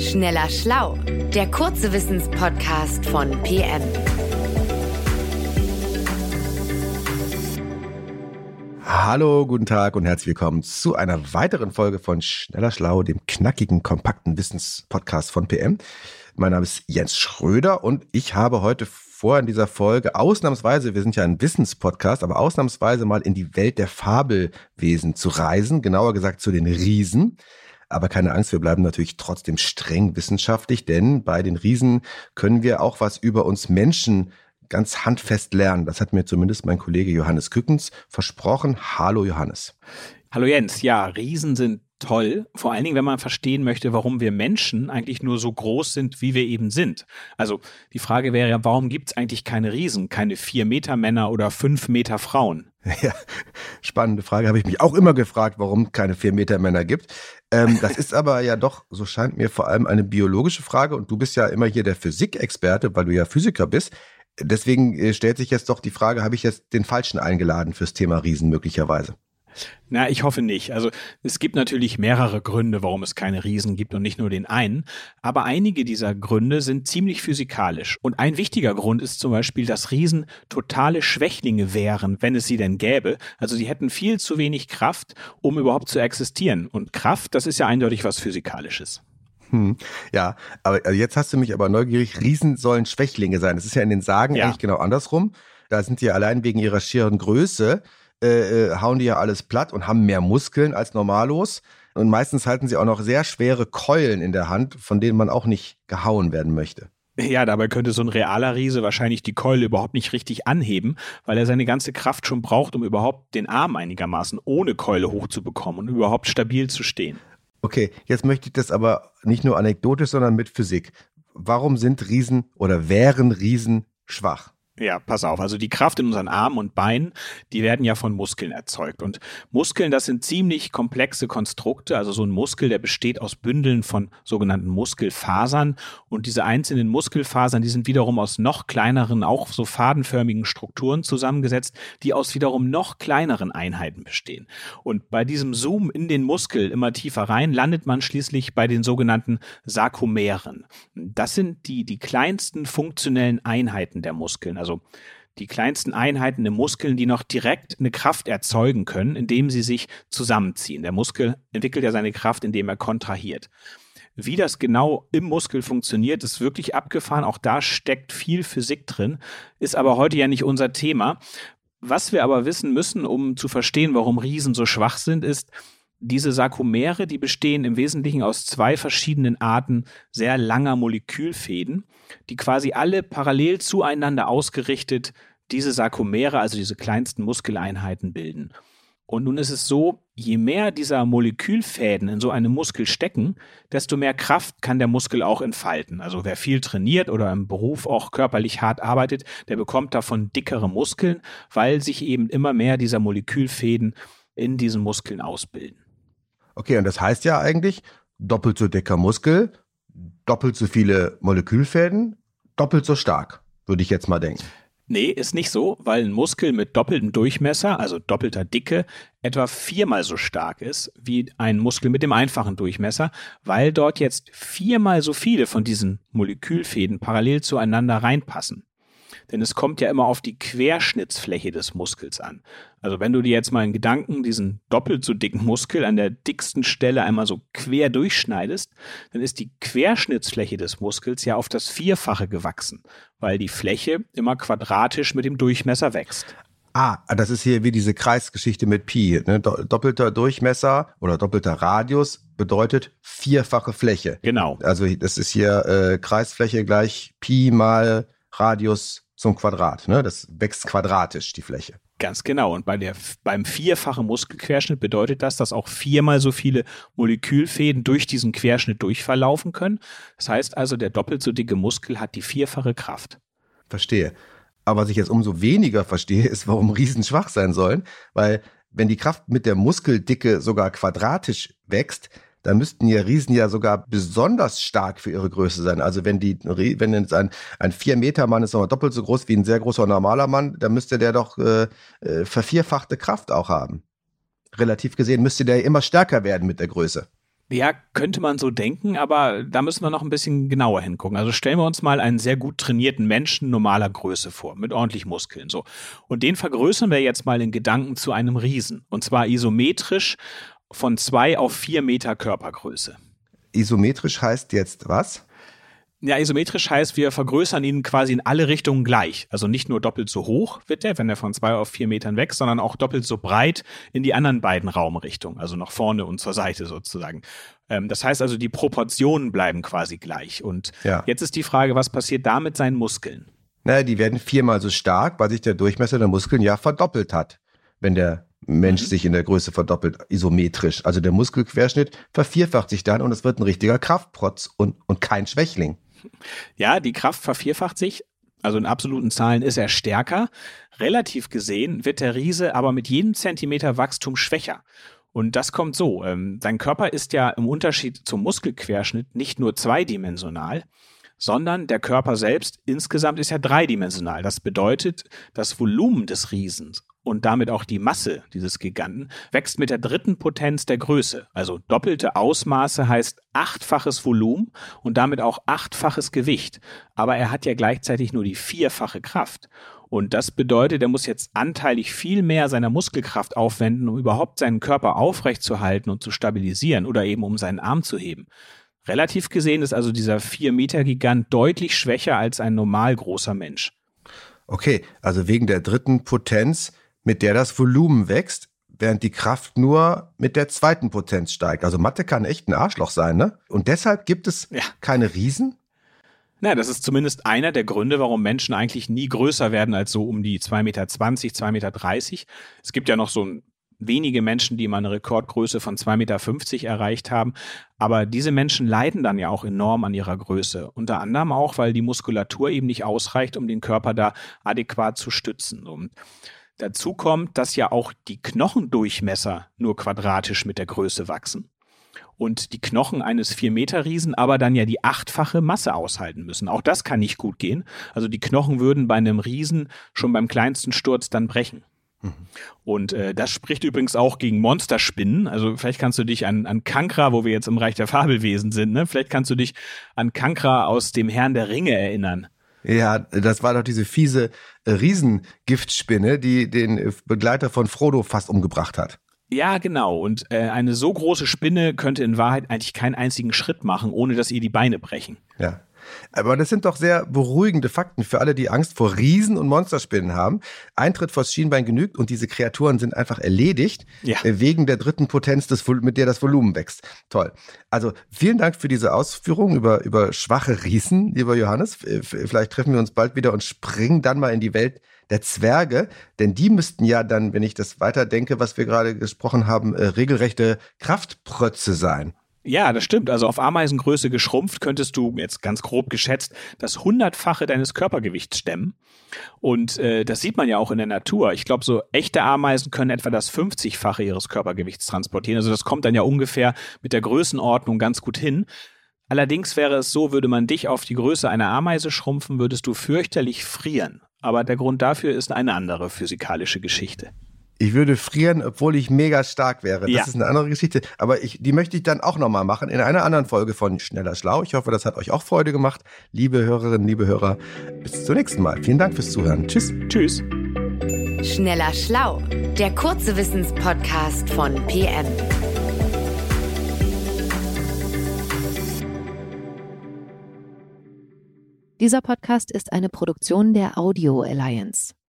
Schneller Schlau, der kurze Wissenspodcast von PM. Hallo, guten Tag und herzlich willkommen zu einer weiteren Folge von Schneller Schlau, dem knackigen, kompakten Wissenspodcast von PM. Mein Name ist Jens Schröder und ich habe heute vor in dieser Folge ausnahmsweise, wir sind ja ein Wissenspodcast, aber ausnahmsweise mal in die Welt der Fabelwesen zu reisen, genauer gesagt zu den Riesen. Aber keine Angst, wir bleiben natürlich trotzdem streng wissenschaftlich, denn bei den Riesen können wir auch was über uns Menschen ganz handfest lernen. Das hat mir zumindest mein Kollege Johannes Kückens versprochen. Hallo Johannes. Hallo Jens. Ja, Riesen sind toll, vor allen Dingen, wenn man verstehen möchte, warum wir Menschen eigentlich nur so groß sind, wie wir eben sind. Also die Frage wäre ja, warum gibt es eigentlich keine Riesen, keine vier Meter Männer oder fünf Meter Frauen? Ja, spannende Frage, habe ich mich auch immer gefragt, warum keine vier Meter Männer gibt. Ähm, das ist aber ja doch, so scheint mir vor allem eine biologische Frage und du bist ja immer hier der Physikexperte, weil du ja Physiker bist. Deswegen äh, stellt sich jetzt doch die Frage, habe ich jetzt den Falschen eingeladen fürs Thema Riesen möglicherweise? Na, ich hoffe nicht. Also es gibt natürlich mehrere Gründe, warum es keine Riesen gibt und nicht nur den einen. Aber einige dieser Gründe sind ziemlich physikalisch. Und ein wichtiger Grund ist zum Beispiel, dass Riesen totale Schwächlinge wären, wenn es sie denn gäbe. Also sie hätten viel zu wenig Kraft, um überhaupt zu existieren. Und Kraft, das ist ja eindeutig was Physikalisches. Hm, ja, aber also jetzt hast du mich aber neugierig. Riesen sollen Schwächlinge sein. Das ist ja in den Sagen ja. eigentlich genau andersrum. Da sind die allein wegen ihrer schieren Größe äh, äh, hauen die ja alles platt und haben mehr Muskeln als normalos. Und meistens halten sie auch noch sehr schwere Keulen in der Hand, von denen man auch nicht gehauen werden möchte. Ja, dabei könnte so ein realer Riese wahrscheinlich die Keule überhaupt nicht richtig anheben, weil er seine ganze Kraft schon braucht, um überhaupt den Arm einigermaßen ohne Keule hochzubekommen und überhaupt stabil zu stehen. Okay, jetzt möchte ich das aber nicht nur anekdotisch, sondern mit Physik. Warum sind Riesen oder wären Riesen schwach? Ja, pass auf. Also die Kraft in unseren Armen und Beinen, die werden ja von Muskeln erzeugt. Und Muskeln, das sind ziemlich komplexe Konstrukte. Also so ein Muskel, der besteht aus Bündeln von sogenannten Muskelfasern. Und diese einzelnen Muskelfasern, die sind wiederum aus noch kleineren, auch so fadenförmigen Strukturen zusammengesetzt, die aus wiederum noch kleineren Einheiten bestehen. Und bei diesem Zoom in den Muskel immer tiefer rein, landet man schließlich bei den sogenannten Sarkomeren. Das sind die, die kleinsten funktionellen Einheiten der Muskeln. Also also die kleinsten Einheiten im Muskeln, die noch direkt eine Kraft erzeugen können, indem sie sich zusammenziehen. Der Muskel entwickelt ja seine Kraft, indem er kontrahiert. Wie das genau im Muskel funktioniert, ist wirklich abgefahren. Auch da steckt viel Physik drin, ist aber heute ja nicht unser Thema. Was wir aber wissen müssen, um zu verstehen, warum Riesen so schwach sind, ist, diese Sarkomere, die bestehen im Wesentlichen aus zwei verschiedenen Arten sehr langer Molekülfäden, die quasi alle parallel zueinander ausgerichtet diese Sarkomere, also diese kleinsten Muskeleinheiten bilden. Und nun ist es so, je mehr dieser Molekülfäden in so einem Muskel stecken, desto mehr Kraft kann der Muskel auch entfalten. Also wer viel trainiert oder im Beruf auch körperlich hart arbeitet, der bekommt davon dickere Muskeln, weil sich eben immer mehr dieser Molekülfäden in diesen Muskeln ausbilden. Okay, und das heißt ja eigentlich doppelt so dicker Muskel, doppelt so viele Molekülfäden, doppelt so stark, würde ich jetzt mal denken. Nee, ist nicht so, weil ein Muskel mit doppeltem Durchmesser, also doppelter Dicke, etwa viermal so stark ist wie ein Muskel mit dem einfachen Durchmesser, weil dort jetzt viermal so viele von diesen Molekülfäden parallel zueinander reinpassen. Denn es kommt ja immer auf die Querschnittsfläche des Muskels an. Also wenn du dir jetzt mal in Gedanken diesen doppelt so dicken Muskel an der dicksten Stelle einmal so quer durchschneidest, dann ist die Querschnittsfläche des Muskels ja auf das Vierfache gewachsen, weil die Fläche immer quadratisch mit dem Durchmesser wächst. Ah, das ist hier wie diese Kreisgeschichte mit Pi. Ne? Doppelter Durchmesser oder doppelter Radius bedeutet vierfache Fläche. Genau. Also das ist hier äh, Kreisfläche gleich Pi mal Radius zum Quadrat. Ne? Das wächst quadratisch, die Fläche. Ganz genau. Und bei der, beim vierfachen Muskelquerschnitt bedeutet das, dass auch viermal so viele Molekülfäden durch diesen Querschnitt durchverlaufen können. Das heißt also, der doppelt so dicke Muskel hat die vierfache Kraft. Verstehe. Aber was ich jetzt umso weniger verstehe, ist, warum Riesen schwach sein sollen. Weil wenn die Kraft mit der Muskeldicke sogar quadratisch wächst, da müssten ja Riesen ja sogar besonders stark für ihre Größe sein. Also wenn die, wenn jetzt ein, ein vier Meter Mann ist nochmal doppelt so groß wie ein sehr großer normaler Mann, dann müsste der doch äh, äh, vervierfachte Kraft auch haben. Relativ gesehen müsste der immer stärker werden mit der Größe. Ja, könnte man so denken, aber da müssen wir noch ein bisschen genauer hingucken. Also stellen wir uns mal einen sehr gut trainierten Menschen normaler Größe vor, mit ordentlich Muskeln, so. Und den vergrößern wir jetzt mal in Gedanken zu einem Riesen. Und zwar isometrisch von zwei auf vier Meter Körpergröße. Isometrisch heißt jetzt was? Ja, isometrisch heißt, wir vergrößern ihn quasi in alle Richtungen gleich. Also nicht nur doppelt so hoch wird der, wenn er von zwei auf vier Metern wächst, sondern auch doppelt so breit in die anderen beiden Raumrichtungen, also nach vorne und zur Seite sozusagen. Ähm, das heißt also, die Proportionen bleiben quasi gleich. Und ja. jetzt ist die Frage, was passiert da mit seinen Muskeln? Naja, die werden viermal so stark, weil sich der Durchmesser der Muskeln ja verdoppelt hat, wenn der Mensch mhm. sich in der Größe verdoppelt, isometrisch. Also der Muskelquerschnitt vervierfacht sich dann und es wird ein richtiger Kraftprotz und, und kein Schwächling. Ja, die Kraft vervierfacht sich. Also in absoluten Zahlen ist er stärker. Relativ gesehen wird der Riese aber mit jedem Zentimeter Wachstum schwächer. Und das kommt so. Ähm, sein Körper ist ja im Unterschied zum Muskelquerschnitt nicht nur zweidimensional, sondern der Körper selbst insgesamt ist ja dreidimensional. Das bedeutet, das Volumen des Riesens und damit auch die Masse dieses Giganten wächst mit der dritten Potenz der Größe. Also doppelte Ausmaße heißt achtfaches Volumen und damit auch achtfaches Gewicht. Aber er hat ja gleichzeitig nur die vierfache Kraft. Und das bedeutet, er muss jetzt anteilig viel mehr seiner Muskelkraft aufwenden, um überhaupt seinen Körper aufrechtzuerhalten und zu stabilisieren oder eben um seinen Arm zu heben. Relativ gesehen ist also dieser 4-Meter-Gigant deutlich schwächer als ein normal großer Mensch. Okay, also wegen der dritten Potenz mit der das Volumen wächst, während die Kraft nur mit der zweiten Potenz steigt. Also Mathe kann echt ein Arschloch sein, ne? Und deshalb gibt es ja. keine Riesen? Na, das ist zumindest einer der Gründe, warum Menschen eigentlich nie größer werden als so um die 2,20 Meter, 2,30 Meter. Es gibt ja noch so wenige Menschen, die mal eine Rekordgröße von 2,50 Meter erreicht haben. Aber diese Menschen leiden dann ja auch enorm an ihrer Größe. Unter anderem auch, weil die Muskulatur eben nicht ausreicht, um den Körper da adäquat zu stützen. Und Dazu kommt, dass ja auch die Knochendurchmesser nur quadratisch mit der Größe wachsen. Und die Knochen eines 4-Meter-Riesen aber dann ja die achtfache Masse aushalten müssen. Auch das kann nicht gut gehen. Also die Knochen würden bei einem Riesen schon beim kleinsten Sturz dann brechen. Mhm. Und äh, das spricht übrigens auch gegen Monsterspinnen. Also vielleicht kannst du dich an, an Kankra, wo wir jetzt im Reich der Fabelwesen sind, ne? vielleicht kannst du dich an Kankra aus dem Herrn der Ringe erinnern. Ja, das war doch diese fiese äh, Riesengiftspinne, die den äh, Begleiter von Frodo fast umgebracht hat. Ja, genau. Und äh, eine so große Spinne könnte in Wahrheit eigentlich keinen einzigen Schritt machen, ohne dass ihr die Beine brechen. Ja. Aber das sind doch sehr beruhigende Fakten für alle, die Angst vor Riesen und Monsterspinnen haben. Eintritt vors Schienbein genügt und diese Kreaturen sind einfach erledigt, ja. Äh, wegen der dritten Potenz, des, mit der das Volumen wächst. Toll. Also vielen Dank für diese Ausführungen über, über schwache Riesen, lieber Johannes. Vielleicht treffen wir uns bald wieder und springen dann mal in die Welt der Zwerge, denn die müssten ja dann, wenn ich das weiterdenke, was wir gerade gesprochen haben, äh, regelrechte Kraftprötze sein. Ja, das stimmt. Also auf Ameisengröße geschrumpft könntest du jetzt ganz grob geschätzt das hundertfache deines Körpergewichts stemmen. Und äh, das sieht man ja auch in der Natur. Ich glaube, so echte Ameisen können etwa das 50-fache ihres Körpergewichts transportieren. Also das kommt dann ja ungefähr mit der Größenordnung ganz gut hin. Allerdings wäre es so, würde man dich auf die Größe einer Ameise schrumpfen, würdest du fürchterlich frieren. Aber der Grund dafür ist eine andere physikalische Geschichte. Ich würde frieren, obwohl ich mega stark wäre. Das ja. ist eine andere Geschichte. Aber ich, die möchte ich dann auch nochmal machen in einer anderen Folge von Schneller Schlau. Ich hoffe, das hat euch auch Freude gemacht. Liebe Hörerinnen, liebe Hörer, bis zum nächsten Mal. Vielen Dank fürs Zuhören. Tschüss. Tschüss. Schneller Schlau, der kurze Wissenspodcast von PM. Dieser Podcast ist eine Produktion der Audio Alliance.